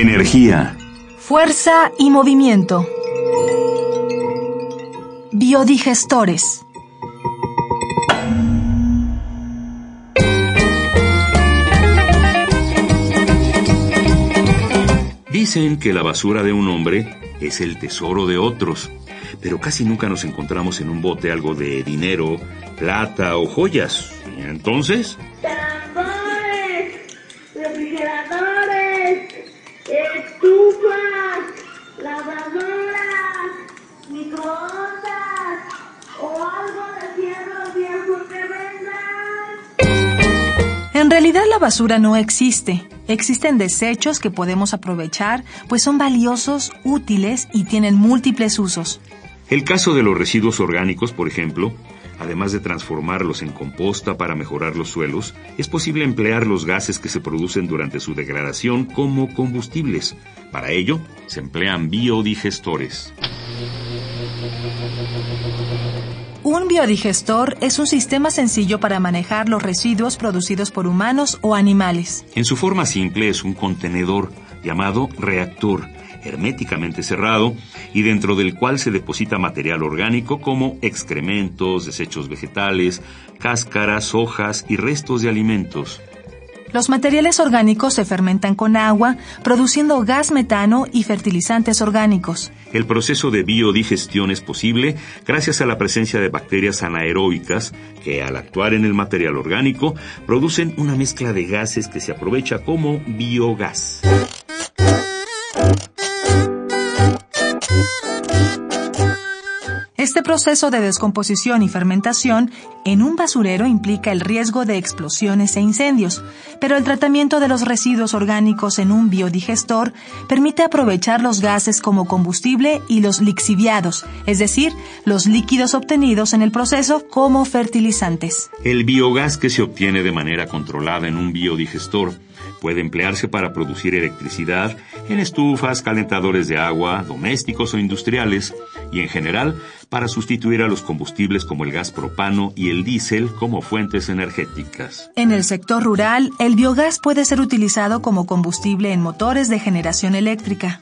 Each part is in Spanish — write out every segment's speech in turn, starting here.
Energía. Fuerza y movimiento. Biodigestores. Dicen que la basura de un hombre es el tesoro de otros, pero casi nunca nos encontramos en un bote algo de dinero, plata o joyas. ¿Y entonces? Realidad la basura no existe. Existen desechos que podemos aprovechar, pues son valiosos, útiles y tienen múltiples usos. El caso de los residuos orgánicos, por ejemplo, además de transformarlos en composta para mejorar los suelos, es posible emplear los gases que se producen durante su degradación como combustibles. Para ello, se emplean biodigestores. Biodigestor es un sistema sencillo para manejar los residuos producidos por humanos o animales. En su forma simple es un contenedor llamado reactor, herméticamente cerrado y dentro del cual se deposita material orgánico como excrementos, desechos vegetales, cáscaras, hojas y restos de alimentos. Los materiales orgánicos se fermentan con agua, produciendo gas metano y fertilizantes orgánicos. El proceso de biodigestión es posible gracias a la presencia de bacterias anaeróbicas que al actuar en el material orgánico producen una mezcla de gases que se aprovecha como biogás. Este proceso de descomposición y fermentación en un basurero implica el riesgo de explosiones e incendios, pero el tratamiento de los residuos orgánicos en un biodigestor permite aprovechar los gases como combustible y los lixiviados, es decir, los líquidos obtenidos en el proceso como fertilizantes. El biogás que se obtiene de manera controlada en un biodigestor puede emplearse para producir electricidad en estufas, calentadores de agua, domésticos o industriales, y en general para sustituir a los combustibles como el gas propano y el diésel como fuentes energéticas. En el sector rural, el biogás puede ser utilizado como combustible en motores de generación eléctrica.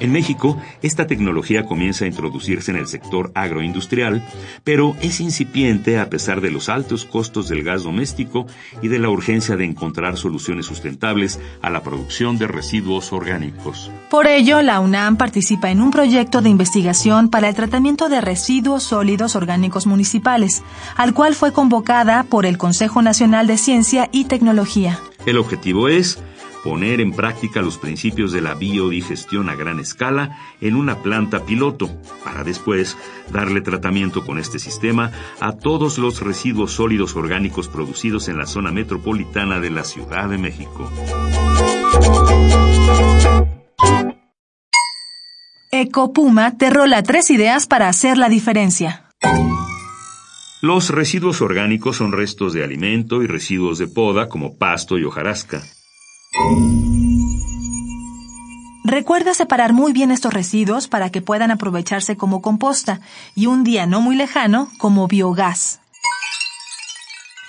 En México, esta tecnología comienza a introducirse en el sector agroindustrial, pero es incipiente a pesar de los altos costos del gas doméstico y de la urgencia de encontrar soluciones sustentables a la producción de residuos orgánicos. Por ello, la UNAM participa en un proyecto de investigación para el tratamiento de residuos sólidos orgánicos municipales, al cual fue convocada por el Consejo Nacional de Ciencia y Tecnología. El objetivo es poner en práctica los principios de la biodigestión a gran escala en una planta piloto, para después darle tratamiento con este sistema a todos los residuos sólidos orgánicos producidos en la zona metropolitana de la Ciudad de México. Ecopuma te rola tres ideas para hacer la diferencia. Los residuos orgánicos son restos de alimento y residuos de poda como pasto y hojarasca. Recuerda separar muy bien estos residuos para que puedan aprovecharse como composta y un día no muy lejano como biogás.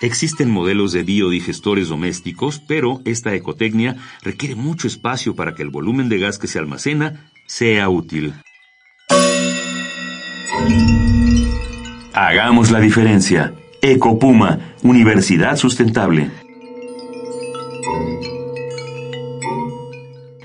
Existen modelos de biodigestores domésticos, pero esta ecotecnia requiere mucho espacio para que el volumen de gas que se almacena sea útil. Hagamos la diferencia. Ecopuma, Universidad Sustentable.